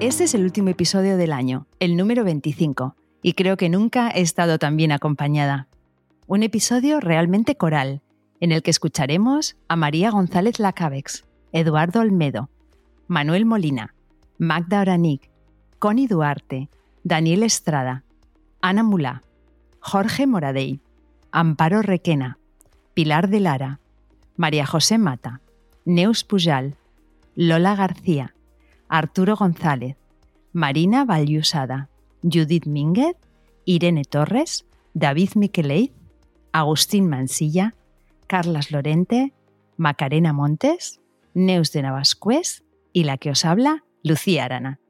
Este es el último episodio del año, el número 25, y creo que nunca he estado tan bien acompañada. Un episodio realmente coral, en el que escucharemos a María González Lacabex, Eduardo Olmedo, Manuel Molina, Magda Oranic, Connie Duarte, Daniel Estrada, Ana Mulá, Jorge Moradei, Amparo Requena, Pilar de Lara, María José Mata, Neus Pujal, Lola García, Arturo González, Marina Valliusada, Judith Mínguez, Irene Torres, David Miqueleiz, Agustín Mansilla, Carlas Lorente, Macarena Montes, Neus de Navascués y la que os habla, Lucía Arana.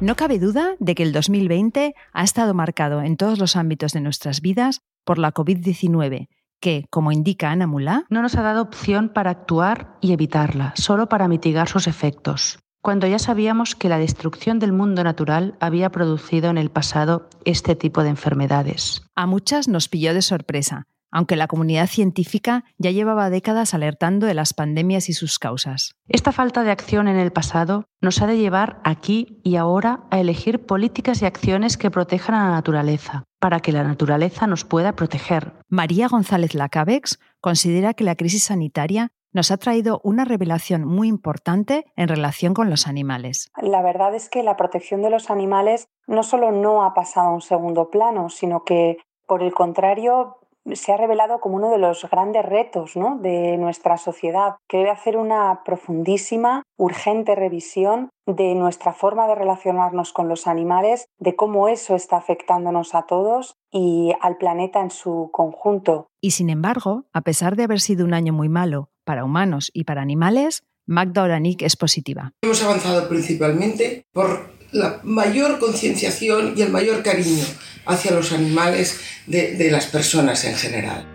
No cabe duda de que el 2020 ha estado marcado en todos los ámbitos de nuestras vidas por la COVID-19, que, como indica Ana Mulá, no nos ha dado opción para actuar y evitarla, solo para mitigar sus efectos. Cuando ya sabíamos que la destrucción del mundo natural había producido en el pasado este tipo de enfermedades. A muchas nos pilló de sorpresa, aunque la comunidad científica ya llevaba décadas alertando de las pandemias y sus causas. Esta falta de acción en el pasado nos ha de llevar aquí y ahora a elegir políticas y acciones que protejan a la naturaleza, para que la naturaleza nos pueda proteger. María González Lacabex considera que la crisis sanitaria nos ha traído una revelación muy importante en relación con los animales. La verdad es que la protección de los animales no solo no ha pasado a un segundo plano, sino que, por el contrario, se ha revelado como uno de los grandes retos de nuestra sociedad, que debe hacer una profundísima, urgente revisión de nuestra forma de relacionarnos con los animales, de cómo eso está afectándonos a todos y al planeta en su conjunto. Y sin embargo, a pesar de haber sido un año muy malo para humanos y para animales, Magda Oranik es positiva. Hemos avanzado principalmente por la mayor concienciación y el mayor cariño hacia los animales de, las personas en general.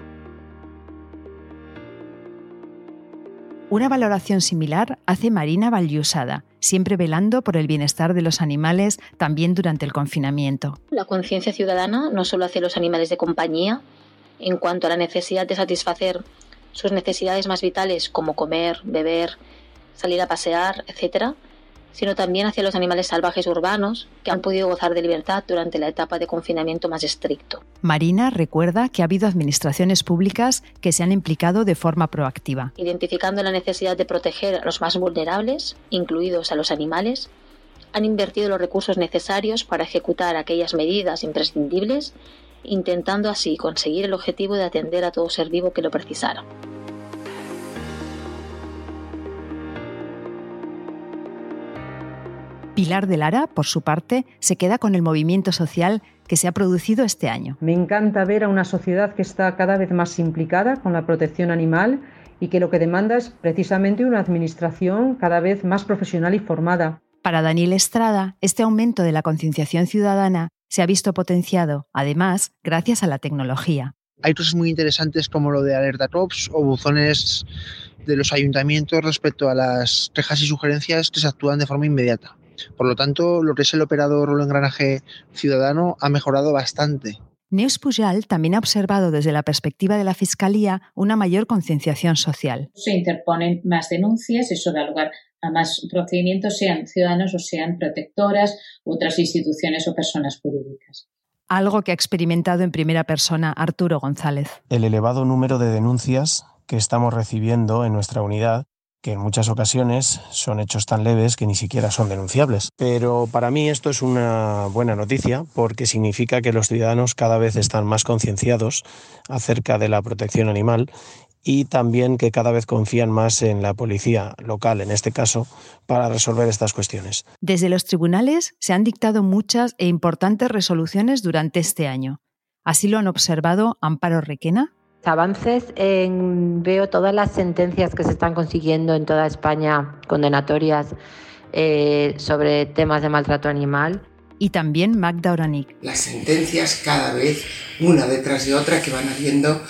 Una valoración similar hace Marina Valliusada, siempre velando por el bienestar de los animales también durante el confinamiento. La conciencia ciudadana no solo hacia los animales de compañía, en cuanto a la necesidad de satisfacer sus necesidades más vitales como comer, beber, salir a pasear, etc., sino también hacia los animales salvajes urbanos que han podido gozar de libertad durante la etapa de confinamiento más estricto. Marina recuerda que ha habido administraciones públicas que se han implicado de forma proactiva. Identificando la necesidad de proteger a los más vulnerables, incluidos a los animales, han invertido los recursos necesarios para ejecutar aquellas medidas imprescindibles, intentando así conseguir el objetivo de atender a todo ser vivo que lo precisara. Pilar de Lara, por su parte, se queda con el movimiento social que se ha producido este año. Me encanta ver a una sociedad que está cada vez más implicada con la protección animal y que lo que demanda es precisamente una administración cada vez más profesional y formada. Para Daniel Estrada, este aumento de la concienciación ciudadana se ha visto potenciado, además, gracias a la tecnología. Hay cosas muy interesantes como lo de alerta tops o buzones de los ayuntamientos respecto a las quejas y sugerencias que se actúan de forma inmediata. Por lo tanto, lo que es el operador o el engranaje ciudadano ha mejorado bastante. Neus Pujal también ha observado desde la perspectiva de la Fiscalía una mayor concienciación social. Se interponen más denuncias, eso da lugar a más procedimientos, sean ciudadanos o sean protectoras, otras instituciones o personas jurídicas. Algo que ha experimentado en primera persona Arturo González. El elevado número de denuncias que estamos recibiendo en nuestra unidad que en muchas ocasiones son hechos tan leves que ni siquiera son denunciables. Pero para mí esto es una buena noticia porque significa que los ciudadanos cada vez están más concienciados acerca de la protección animal y también que cada vez confían más en la policía local, en este caso, para resolver estas cuestiones. Desde los tribunales se han dictado muchas e importantes resoluciones durante este año. Así lo han observado Amparo Requena, avances en, veo todas las sentencias que se están consiguiendo en toda España condenatorias eh, sobre temas de maltrato animal. Y también Magda Oranik. Las sentencias cada vez una detrás de otra que van habiendo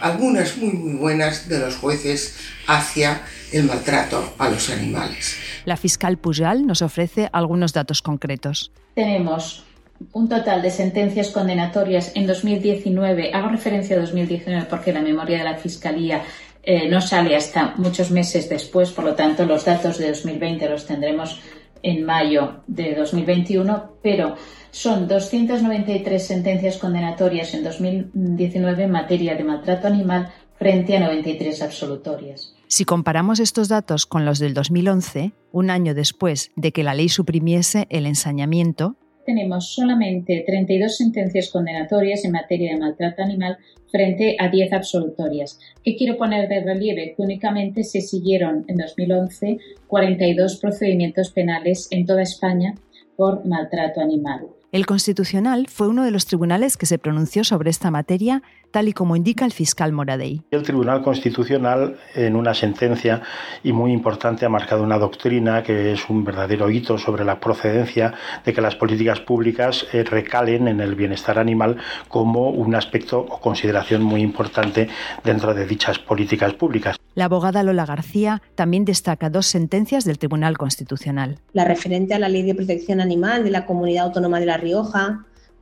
algunas muy muy buenas de los jueces hacia el maltrato a los animales. La fiscal Pujal nos ofrece algunos datos concretos. Tenemos un total de sentencias condenatorias en 2019. Hago referencia a 2019 porque la memoria de la Fiscalía eh, no sale hasta muchos meses después, por lo tanto los datos de 2020 los tendremos en mayo de 2021, pero son 293 sentencias condenatorias en 2019 en materia de maltrato animal frente a 93 absolutorias. Si comparamos estos datos con los del 2011, un año después de que la ley suprimiese el ensañamiento, tenemos solamente 32 sentencias condenatorias en materia de maltrato animal frente a 10 absolutorias. ¿Qué quiero poner de relieve? Que únicamente se siguieron en 2011 42 procedimientos penales en toda España por maltrato animal. El Constitucional fue uno de los tribunales que se pronunció sobre esta materia, tal y como indica el fiscal Moradey. El Tribunal Constitucional, en una sentencia y muy importante, ha marcado una doctrina que es un verdadero hito sobre la procedencia de que las políticas públicas eh, recalen en el bienestar animal como un aspecto o consideración muy importante dentro de dichas políticas públicas. La abogada Lola García también destaca dos sentencias del Tribunal Constitucional. La referente a la Ley de Protección Animal de la Comunidad Autónoma de La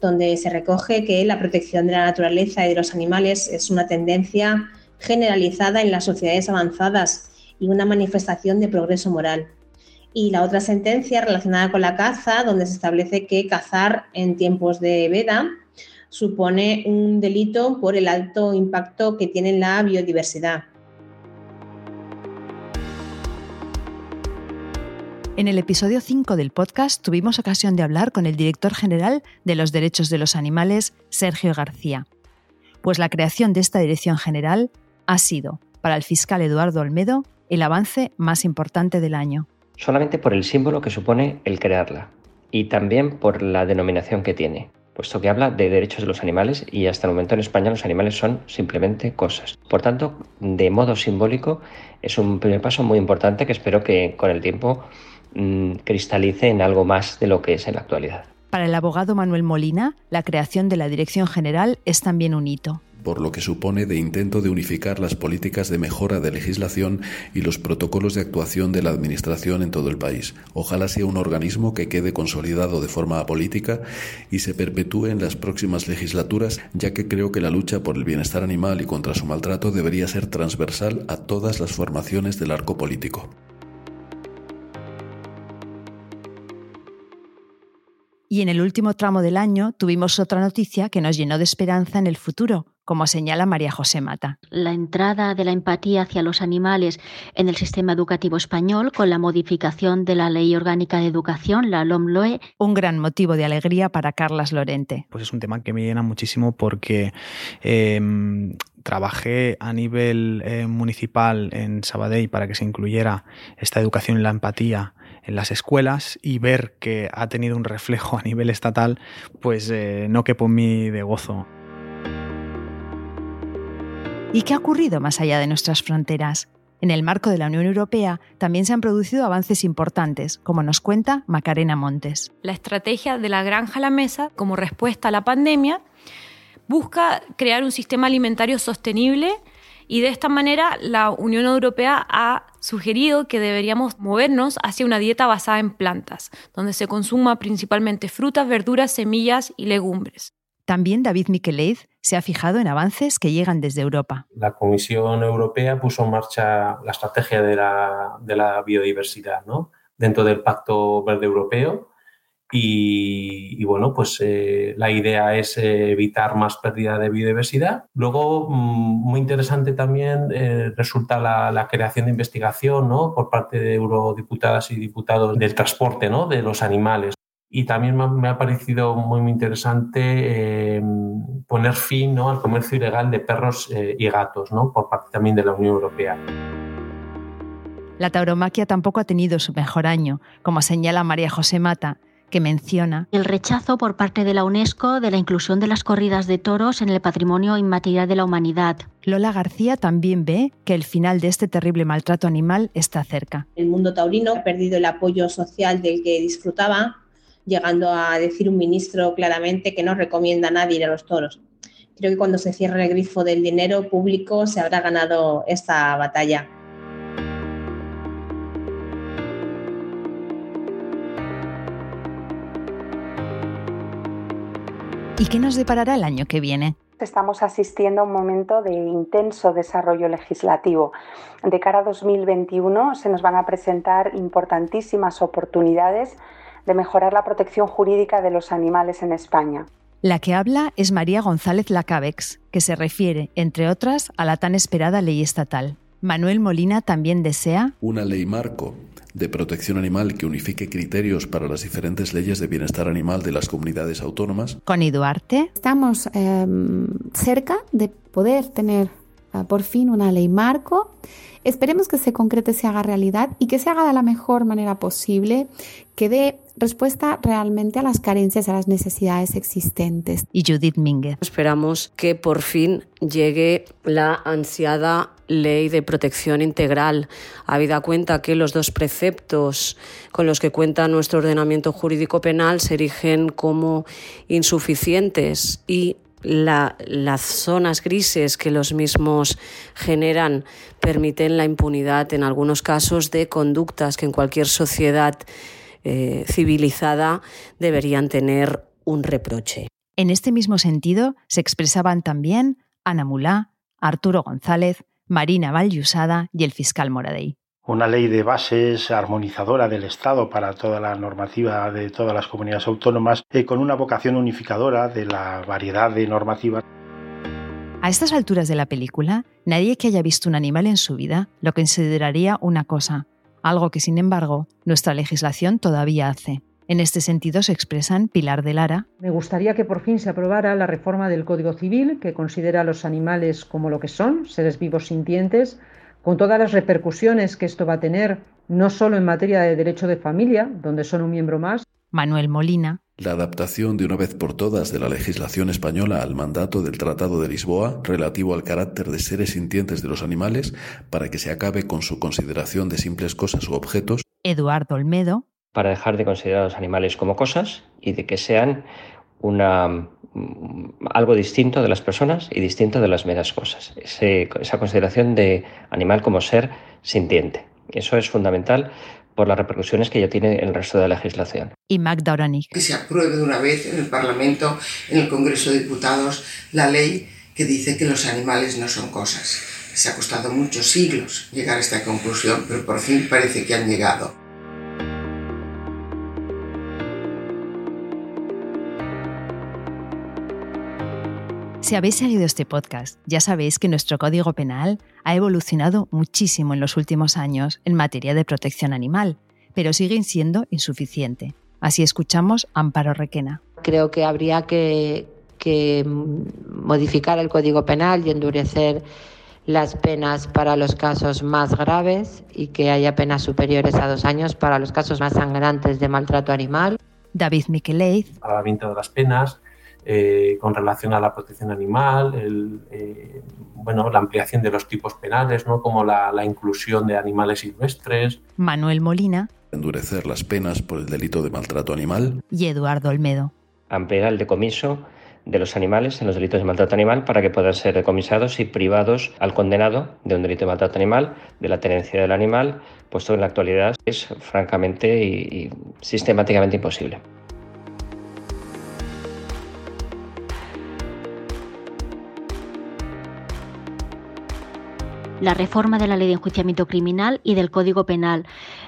Donde se recoge que la protección de la naturaleza y de los animales es una tendencia generalizada en las sociedades avanzadas y una manifestación de progreso moral. Y la otra sentencia relacionada con la caza, donde se establece que cazar en tiempos de veda supone un delito por el alto impacto que tiene en la biodiversidad. En el episodio 5 del podcast tuvimos ocasión de hablar con el director general de los derechos de los animales, Sergio García. Pues la creación de esta dirección general ha sido, para el fiscal Eduardo Olmedo, el avance más importante del año. Solamente por el símbolo que supone el crearla y también por la denominación que tiene, puesto que habla de derechos de los animales y hasta el momento en España los animales son simplemente cosas. Por tanto, de modo simbólico, es un primer paso muy importante que espero que con el tiempo Mm, cristalice en algo más de lo que es en la actualidad. Para el abogado Manuel Molina, la creación de la Dirección General es también un hito por lo que supone de intento de unificar las políticas de mejora de legislación y los protocolos de actuación de la Administración en todo el país. Ojalá sea un organismo que quede consolidado de forma política y se perpetúe en las próximas legislaturas, ya que creo que la lucha por el bienestar animal y contra su maltrato debería ser transversal a todas las formaciones del arco político. Y en el último tramo del año tuvimos otra noticia que nos llenó de esperanza en el futuro, como señala María José Mata. La entrada de la empatía hacia los animales en el sistema educativo español con la modificación de la Ley Orgánica de Educación, la LOMLOE. Un gran motivo de alegría para Carlas Lorente. Pues es un tema que me llena muchísimo porque em, trabajé a nivel eh, municipal en Sabadell para que se incluyera esta educación en la empatía en las escuelas y ver que ha tenido un reflejo a nivel estatal, pues eh, no que por mí de gozo. ¿Y qué ha ocurrido más allá de nuestras fronteras? En el marco de la Unión Europea también se han producido avances importantes, como nos cuenta Macarena Montes. La estrategia de la granja a la mesa, como respuesta a la pandemia, busca crear un sistema alimentario sostenible y de esta manera la Unión Europea ha sugerido que deberíamos movernos hacia una dieta basada en plantas, donde se consuma principalmente frutas, verduras, semillas y legumbres. También David Miqueleiz se ha fijado en avances que llegan desde Europa. La Comisión Europea puso en marcha la estrategia de la, de la biodiversidad ¿no? dentro del Pacto Verde Europeo y, bueno, pues eh, la idea es eh, evitar más pérdida de biodiversidad. Luego, mm, muy interesante también eh, resulta la, creación de investigación ¿no? por parte de eurodiputadas y diputados del transporte ¿no? de los animales. Y también me ha parecido muy, muy interesante poner fin ¿no? al comercio ilegal de perros y gatos ¿no? por parte también de la Unión Europea. La tauromaquia tampoco ha tenido su mejor año, como señala María José Mata, que menciona el rechazo por parte de la UNESCO de la inclusión de las corridas de toros en el patrimonio inmaterial de la humanidad. Lola García también ve que el final de este terrible maltrato animal está cerca. El mundo taurino ha perdido el apoyo social del que disfrutaba, llegando a decir un ministro claramente que no recomienda a nadie ir a los toros. Creo que cuando se cierre el grifo del dinero público se habrá ganado esta batalla. ¿Y qué nos deparará el año que viene? Estamos asistiendo a un momento de intenso desarrollo legislativo. De cara a 2021 se nos van a presentar importantísimas oportunidades de mejorar la protección jurídica de los animales en España. La que habla es María González Lacabex, que se refiere, entre otras, a la tan esperada ley estatal. Manuel Molina también desea una ley marco de protección animal que unifique criterios para las diferentes leyes de bienestar animal de las comunidades autónomas. Con Duarte. Estamos eh, cerca de poder tener uh, por fin una ley marco. Esperemos que se concrete, se haga realidad y que se haga de la mejor manera posible, que dé respuesta realmente a las carencias, a las necesidades existentes. Y Judith Mínguez. Esperamos que por fin llegue la ansiada ley de protección integral, habida cuenta que los dos preceptos con los que cuenta nuestro ordenamiento jurídico penal se erigen como insuficientes y las zonas grises que los mismos generan permiten la impunidad en algunos casos de conductas que en cualquier sociedad eh, civilizada deberían tener un reproche. En este mismo sentido se expresaban también Ana Mulá, Arturo González, Marina Valyusada y el fiscal Moradey. Una ley de bases armonizadora del Estado para toda la normativa de todas las comunidades autónomas, eh, con una vocación unificadora de la variedad de normativas. A estas alturas de la película, nadie que haya visto un animal en su vida lo consideraría una cosa, algo que sin embargo nuestra legislación todavía hace. En este sentido se expresan Pilar de Lara. Me gustaría que por fin se aprobara la reforma del Código Civil que considera a los animales como lo que son, seres vivos sintientes, con todas las repercusiones que esto va a tener, no solo en materia de derecho de familia, donde son un miembro más. Manuel Molina. La adaptación de una vez por todas de la legislación española al mandato del Tratado de Lisboa relativo al carácter de seres sintientes de los animales para que se acabe con su consideración de simples cosas u objetos. Eduardo Olmedo para dejar de considerar a los animales como cosas y de que sean una, mm, algo distinto de las personas y distinto de las meras cosas. esa consideración de animal como ser sintiente. Eso es fundamental por las repercusiones que ya tiene el resto de la legislación. Y Magda Que se apruebe de una vez en el Parlamento, en el Congreso de Diputados, la ley que dice que los animales no son cosas. Se ha costado muchos siglos llegar a esta conclusión, pero por fin parece que han llegado. Si habéis seguido este podcast, ya sabéis que nuestro Código Penal ha evolucionado muchísimo en los últimos años en materia de protección animal, pero sigue siendo insuficiente. Así escuchamos Amparo Requena. Creo que habría que, modificar el Código Penal y endurecer las penas para los casos más graves y que haya penas superiores a dos años para los casos más sangrantes de maltrato animal. David Miqueleiz. Agravamiento de las penas, eh, con relación a la protección animal, eh, bueno, la ampliación de los tipos penales, ¿no? como la, inclusión de animales silvestres. Manuel Molina. Endurecer las penas por el delito de maltrato animal. Y Eduardo Olmedo. Ampliar el decomiso de los animales en los delitos de maltrato animal para que puedan ser decomisados y privados al condenado de un delito de maltrato animal de la tenencia del animal, puesto que en la actualidad es francamente y sistemáticamente imposible. La reforma de la ley de enjuiciamiento criminal y del Código Penal,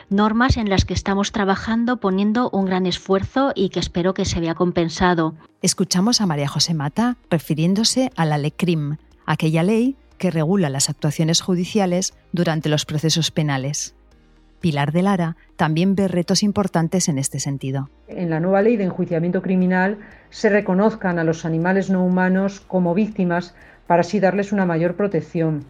normas en las que estamos trabajando poniendo un gran esfuerzo y que espero que se vea compensado. Escuchamos a María José Mata refiriéndose a la LECRIM, aquella ley que regula las actuaciones judiciales durante los procesos penales. Pilar de Lara también ve retos importantes en este sentido. En la nueva ley de enjuiciamiento criminal se reconozcan a los animales no humanos como víctimas para así darles una mayor protección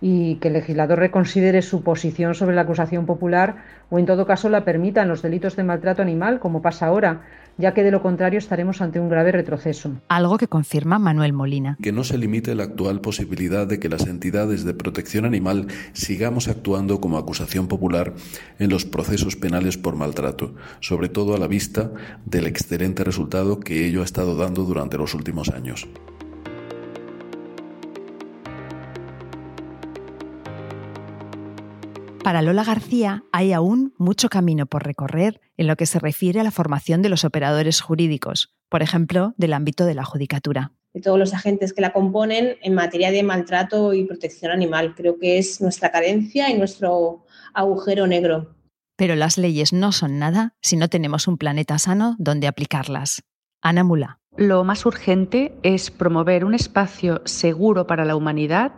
y que el legislador reconsidere su posición sobre la acusación popular o en todo caso la permita en los delitos de maltrato animal, como pasa ahora, ya que de lo contrario estaremos ante un grave retroceso. Algo que confirma Manuel Molina. Que no se limite la actual posibilidad de que las entidades de protección animal sigamos actuando como acusación popular en los procesos penales por maltrato, sobre todo a la vista del excelente resultado que ello ha estado dando durante los últimos años. Para Lola García hay aún mucho camino por recorrer en lo que se refiere a la formación de los operadores jurídicos, por ejemplo, del ámbito de la judicatura. De todos los agentes que la componen en materia de maltrato y protección animal. Creo que es nuestra carencia y nuestro agujero negro. Pero las leyes no son nada si no tenemos un planeta sano donde aplicarlas. Ana Mula. Lo más urgente es promover un espacio seguro para la humanidad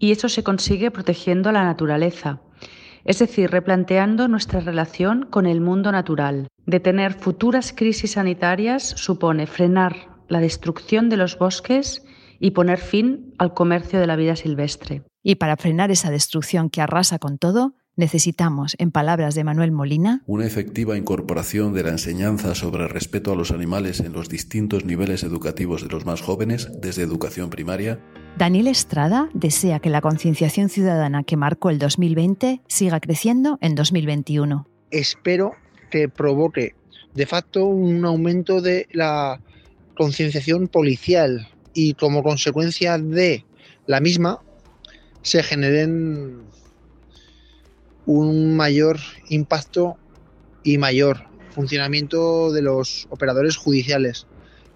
y eso se consigue protegiendo la naturaleza, es decir, replanteando nuestra relación con el mundo natural. Detener futuras crisis sanitarias supone frenar la destrucción de los bosques y poner fin al comercio de la vida silvestre. Y para frenar esa destrucción que arrasa con todo, necesitamos, en palabras de Manuel Molina, una efectiva incorporación de la enseñanza sobre el respeto a los animales en los distintos niveles educativos de los más jóvenes, desde educación primaria. Daniel Estrada desea que la concienciación ciudadana que marcó el 2020 siga creciendo en 2021. Espero que provoque de facto un aumento de la concienciación policial y como consecuencia de la misma se generen un mayor impacto y mayor funcionamiento de los operadores judiciales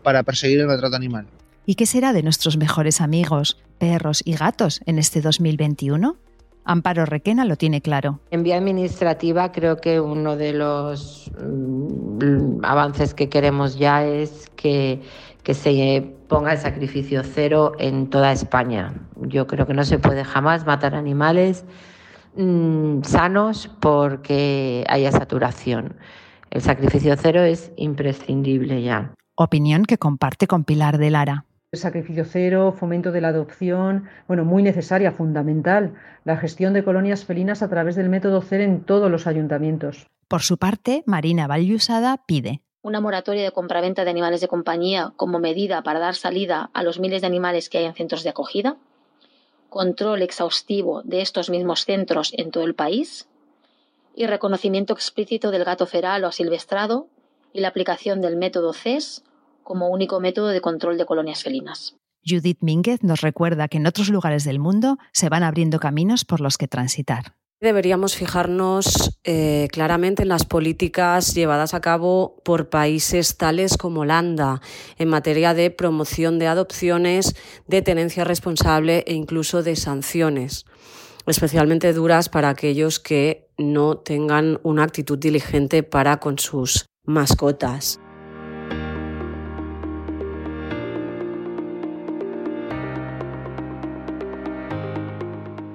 para perseguir el maltrato animal. ¿Y qué será de nuestros mejores amigos, perros y gatos en este 2021? Amparo Requena lo tiene claro. En vía administrativa creo que uno de los mm, avances que queremos ya es que, que se ponga el sacrificio cero en toda España. Yo creo que no se puede jamás matar animales mm, sanos porque haya saturación. El sacrificio cero es imprescindible ya. Opinión que comparte con Pilar de Lara. El sacrificio cero, fomento de la adopción, bueno, muy necesaria, fundamental, la gestión de colonias felinas a través del método CER en todos los ayuntamientos. Por su parte, Marina Vallusada pide una moratoria de compraventa de animales de compañía como medida para dar salida a los miles de animales que hay en centros de acogida, control exhaustivo de estos mismos centros en todo el país y reconocimiento explícito del gato feral o asilvestrado y la aplicación del método CES como único método de control de colonias felinas. Judith Mínguez nos recuerda que en otros lugares del mundo se van abriendo caminos por los que transitar. Deberíamos fijarnos eh, claramente en las políticas llevadas a cabo por países tales como Holanda en materia de promoción de adopciones, de tenencia responsable e incluso de sanciones, especialmente duras para aquellos que no tengan una actitud diligente para con sus mascotas.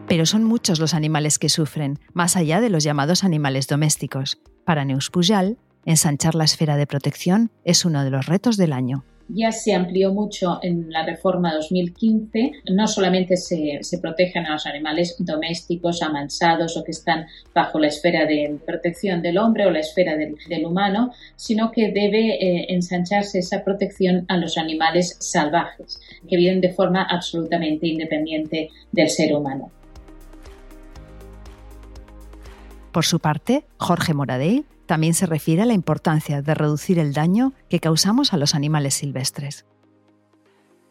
Pero son muchos los animales que sufren, más allá de los llamados animales domésticos. Para Neus Pujal, ensanchar la esfera de protección es uno de los retos del año ya se amplió mucho en la reforma 2015. No solamente se, protegen a los animales domésticos, amansados o que están bajo la esfera de protección del hombre o la esfera del, del humano, sino que debe eh, ensancharse esa protección a los animales salvajes, que viven de forma absolutamente independiente del ser humano. Por su parte, Jorge Moradell también se refiere a la importancia de reducir el daño que causamos a los animales silvestres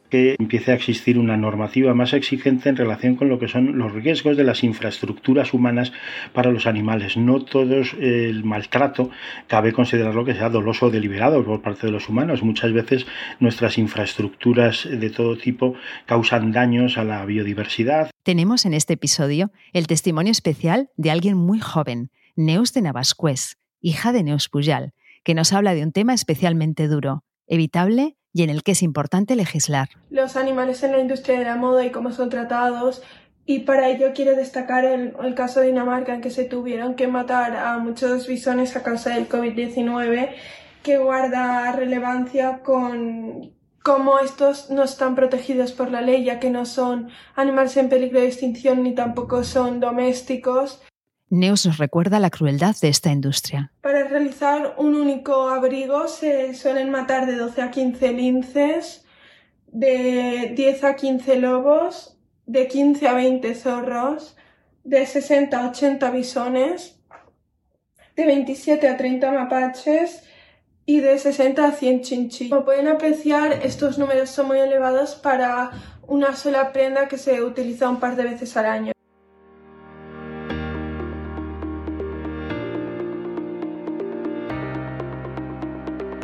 que empiece a existir una normativa más exigente en relación con lo que son los riesgos de las infraestructuras humanas para los animales. No todo el maltrato cabe considerarlo que sea doloso o deliberado por parte de los humanos. Muchas veces nuestras infraestructuras de todo tipo causan daños a la biodiversidad. Tenemos en este episodio el testimonio especial de alguien muy joven, Neus de Navascués, hija de Neus Pujal, que nos habla de un tema especialmente duro, evitable y en el que es importante legislar. Los animales en la industria de la moda y cómo son tratados. Y para ello quiero destacar el, caso de Dinamarca en que se tuvieron que matar a muchos bisones a causa del COVID-19, que guarda relevancia con cómo estos no están protegidos por la ley, ya que no son animales en peligro de extinción ni tampoco son domésticos. Neus nos recuerda la crueldad de esta industria. Para realizar un único abrigo se suelen matar de 12 a 15 linces, de 10 a 15 lobos, de 15 a 20 zorros, de 60 a 80 bisones, de 27 a 30 mapaches y de 60 a 100 chinchillos. Como pueden apreciar, estos números son muy elevados para una sola prenda que se utiliza un par de veces al año.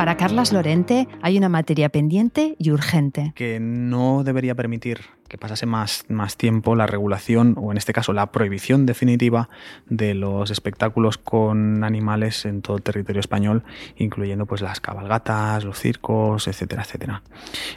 Para Carlas Lorente hay una materia pendiente y urgente. Que no debería permitir que pasase más, más tiempo la regulación o en este caso la prohibición definitiva de los espectáculos con animales en todo el territorio español, incluyendo pues las cabalgatas, los circos, etcétera, etcétera.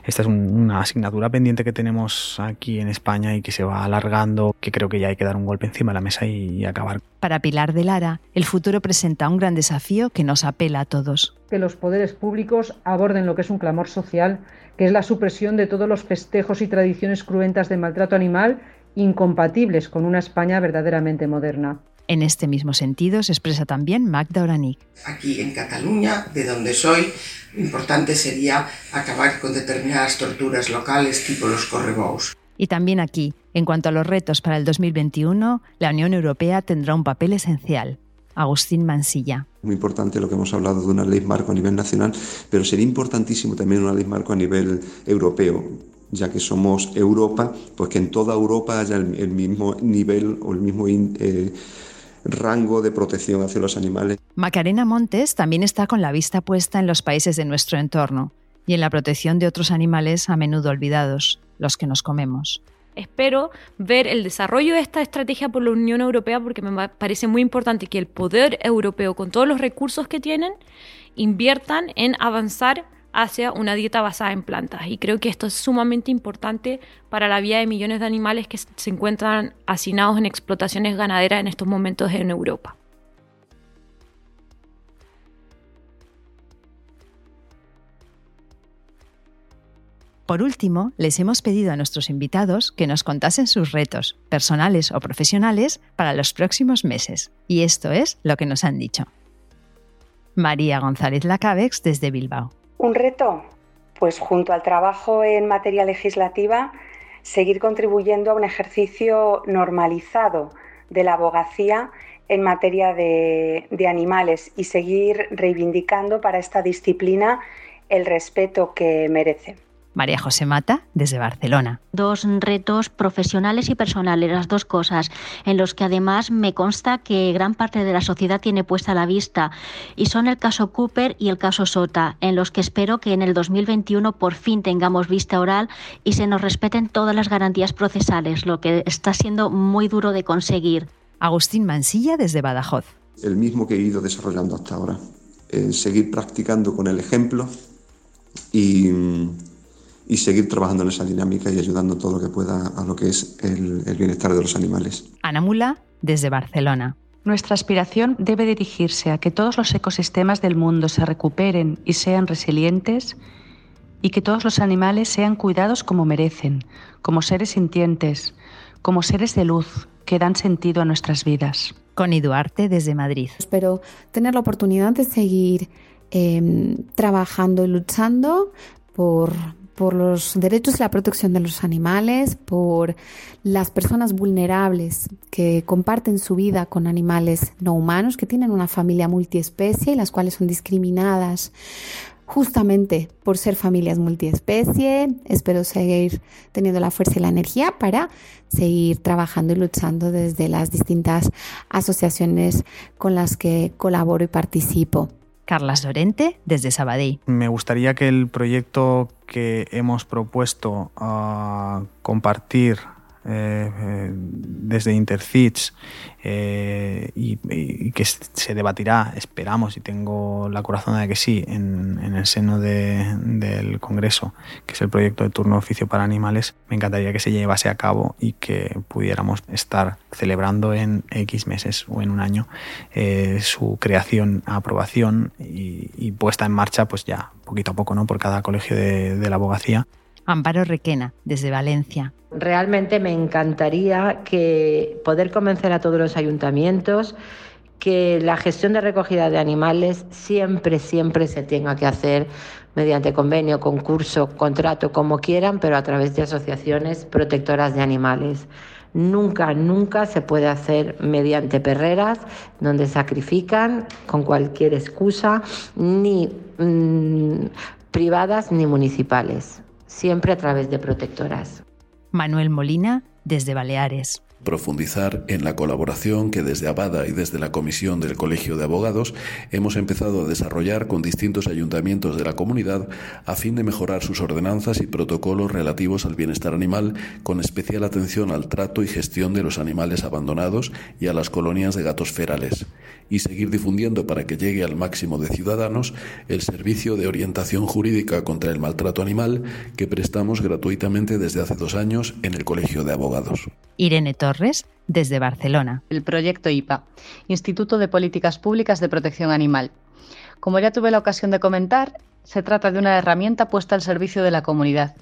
Esta es una asignatura pendiente que tenemos aquí en España y que se va alargando, que creo que ya hay que dar un golpe encima de la mesa y, y acabar. Para Pilar de Lara, el futuro presenta un gran desafío que nos apela a todos. Que los poderes públicos aborden lo que es un clamor social que es la supresión de todos los festejos y tradiciones cruentas de maltrato animal incompatibles con una España verdaderamente moderna. En este mismo sentido se expresa también Magda Oranic. Aquí en Cataluña, de donde soy, lo importante sería acabar con determinadas torturas locales tipo los correbous. Y también aquí, en cuanto a los retos para el 2021, la Unión Europea tendrá un papel esencial. Agustín Mansilla. Muy importante lo que hemos hablado de una ley marco a nivel nacional, pero sería importantísimo también una ley marco a nivel europeo, ya que somos Europa, pues que en toda Europa haya el, el mismo nivel o el mismo eh, rango de protección hacia los animales. Macarena Montes también está con la vista puesta en los países de nuestro entorno y en la protección de otros animales a menudo olvidados, los que nos comemos espero ver el desarrollo de esta estrategia por la Unión Europea porque me parece muy importante que el poder europeo, con todos los recursos que tienen, inviertan en avanzar hacia una dieta basada en plantas. Y creo que esto es sumamente importante para la vida de millones de animales que se encuentran hacinados en explotaciones ganaderas en estos momentos en Europa. Por último, les hemos pedido a nuestros invitados que nos contasen sus retos, personales o profesionales, para los próximos meses. Y esto es lo que nos han dicho. María González Lacabex desde Bilbao. Un reto, pues junto al trabajo en materia legislativa, seguir contribuyendo a un ejercicio normalizado de la abogacía en materia de, de animales y seguir reivindicando para esta disciplina el respeto que merece. María José Mata, desde Barcelona. Dos retos profesionales y personales, las dos cosas, en los que además me consta que gran parte de la sociedad tiene puesta la vista, y son el caso Cooper y el caso Sota, en los que espero que en el 2021 por fin tengamos vista oral y se nos respeten todas las garantías procesales, lo que está siendo muy duro de conseguir. Agustín Mansilla, desde Badajoz. El mismo que he ido desarrollando hasta ahora. Eh, seguir practicando con el ejemplo y y seguir trabajando en esa dinámica y ayudando todo lo que pueda a lo que es el, el bienestar de los animales. Ana Mula, desde Barcelona. Nuestra aspiración debe dirigirse a que todos los ecosistemas del mundo se recuperen y sean resilientes y que todos los animales sean cuidados como merecen, como seres sintientes, como seres de luz que dan sentido a nuestras vidas. Connie Duarte desde Madrid. Espero tener la oportunidad de seguir eh, trabajando y luchando por, por los derechos y la protección de los animales, por las personas vulnerables que comparten su vida con animales no humanos, que tienen una familia multiespecie y las cuales son discriminadas justamente por ser familias multiespecie. Espero seguir teniendo la fuerza y la energía para seguir trabajando y luchando desde las distintas asociaciones con las que colaboro y participo. Carlas Lorente, desde Sabadell. Me gustaría que el proyecto que hemos propuesto a compartir eh, eh, desde Intercits eh, y, que se debatirá, esperamos y tengo la corazón de que sí, en, el seno de, del Congreso, que es el proyecto de turno oficio para animales, me encantaría que se llevase a cabo y que pudiéramos estar celebrando en X meses o en un año su creación, aprobación y, puesta en marcha, pues ya poquito a poco, ¿no? Por cada colegio de la abogacía Amparo Requena, desde Valencia. Realmente me encantaría que poder convencer a todos los ayuntamientos que la gestión de recogida de animales siempre, siempre se tenga que hacer mediante convenio, concurso, contrato, como quieran, pero a través de asociaciones protectoras de animales. Nunca, nunca se puede hacer mediante perreras donde sacrifican con cualquier excusa, ni mmm, privadas ni municipales siempre a través de protectoras. Manuel Molina, desde Baleares. Profundizar en la colaboración que desde Abada y desde la Comisión del Colegio de Abogados hemos empezado a desarrollar con distintos ayuntamientos de la comunidad a fin de mejorar sus ordenanzas y protocolos relativos al bienestar animal, con especial atención al trato y gestión de los animales abandonados y a las colonias de gatos ferales, y seguir difundiendo para que llegue al máximo de ciudadanos el servicio de orientación jurídica contra el maltrato animal que prestamos gratuitamente desde hace dos años en el Colegio de Abogados. Irene Torres, desde Barcelona. El proyecto IPA, Instituto de Políticas Públicas de Protección Animal. Como ya tuve la ocasión de comentar, se trata de una herramienta puesta al servicio de la comunidad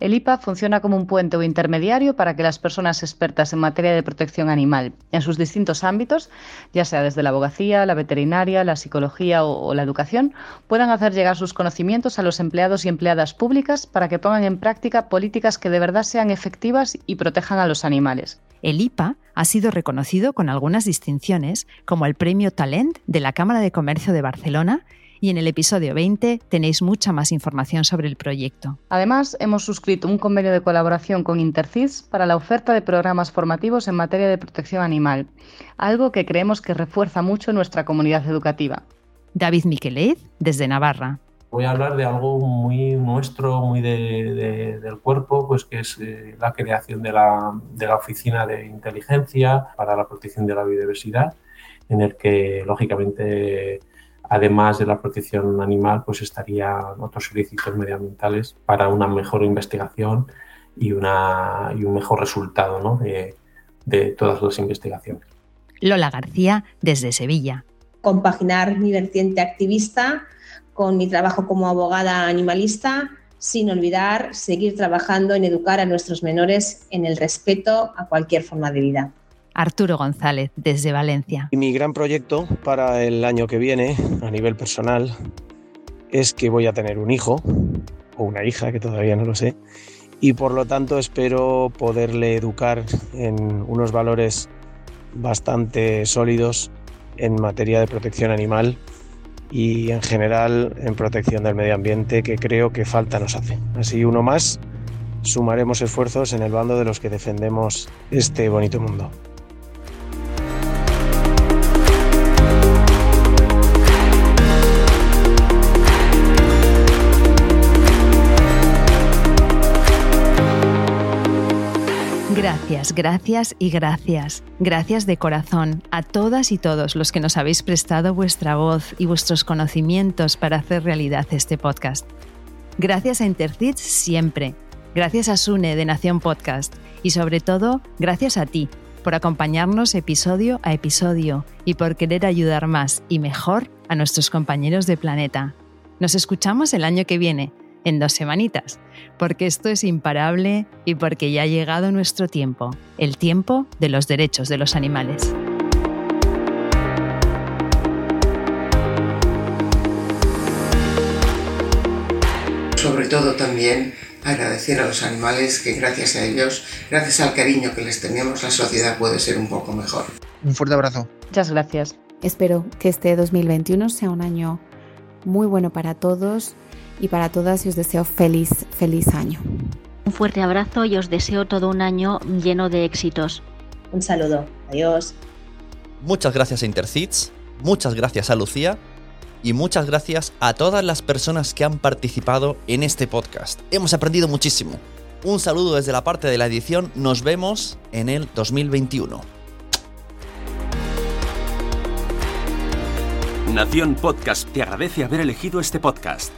el IPA funciona como un puente o intermediario para que las personas expertas en materia de protección animal, en sus distintos ámbitos, ya sea desde la abogacía, la veterinaria, la psicología o, la educación, puedan hacer llegar sus conocimientos a los empleados y empleadas públicas para que pongan en práctica políticas que de verdad sean efectivas y protejan a los animales. El IPA ha sido reconocido con algunas distinciones, como el Premio Talent de la Cámara de Comercio de Barcelona y en el episodio 20 tenéis mucha más información sobre el proyecto. Además, hemos suscrito un convenio de colaboración con Intercis para la oferta de programas formativos en materia de protección animal, algo que creemos que refuerza mucho nuestra comunidad educativa. David Miquelez, desde Navarra. Voy a hablar de algo muy nuestro, muy del cuerpo, pues que es eh, la creación de la, de la Oficina de Inteligencia para la Protección de la Biodiversidad, en el que, lógicamente, además de la protección animal, pues estarían otros servicios medioambientales para una mejor investigación y, una, y un mejor resultado de, de todas las investigaciones. Lola García, desde Sevilla. Compaginar mi vertiente activista con mi trabajo como abogada animalista, sin olvidar seguir trabajando en educar a nuestros menores en el respeto a cualquier forma de vida. Arturo González, desde Valencia. Mi gran proyecto para el año que viene, a nivel personal, es que voy a tener un hijo o una hija, que todavía no lo sé, y por lo tanto espero poderle educar en unos valores bastante sólidos en materia de protección animal y en general en protección del medio ambiente que creo que falta nos hace. Así uno más, sumaremos esfuerzos en el bando de los que defendemos este bonito mundo. Gracias, y gracias. Gracias de corazón a todas y todos los que nos habéis prestado vuestra voz y vuestros conocimientos para hacer realidad este podcast. Gracias a Intercits siempre. Gracias a Sune de Nación Podcast. Y sobre todo, gracias a ti por acompañarnos episodio a episodio y por querer ayudar más y mejor a nuestros compañeros de planeta. Nos escuchamos el año que viene en dos semanitas, porque esto es imparable y porque ya ha llegado nuestro tiempo, el tiempo de los derechos de los animales. Sobre todo también agradecer a los animales que gracias a ellos, gracias al cariño que les tenemos, la sociedad puede ser un poco mejor. Un fuerte abrazo. Muchas gracias. Espero que este 2021 sea un año muy bueno para todos y para todas y os deseo feliz, feliz año. Un fuerte abrazo y os deseo todo un año lleno de éxitos. Un saludo, adiós. Muchas gracias a Intercits, muchas gracias a Lucía y muchas gracias a todas las personas que han participado en este podcast. Hemos aprendido muchísimo. Un saludo desde la parte de la edición, nos vemos en el 2021. Nación Podcast te agradece haber elegido este podcast.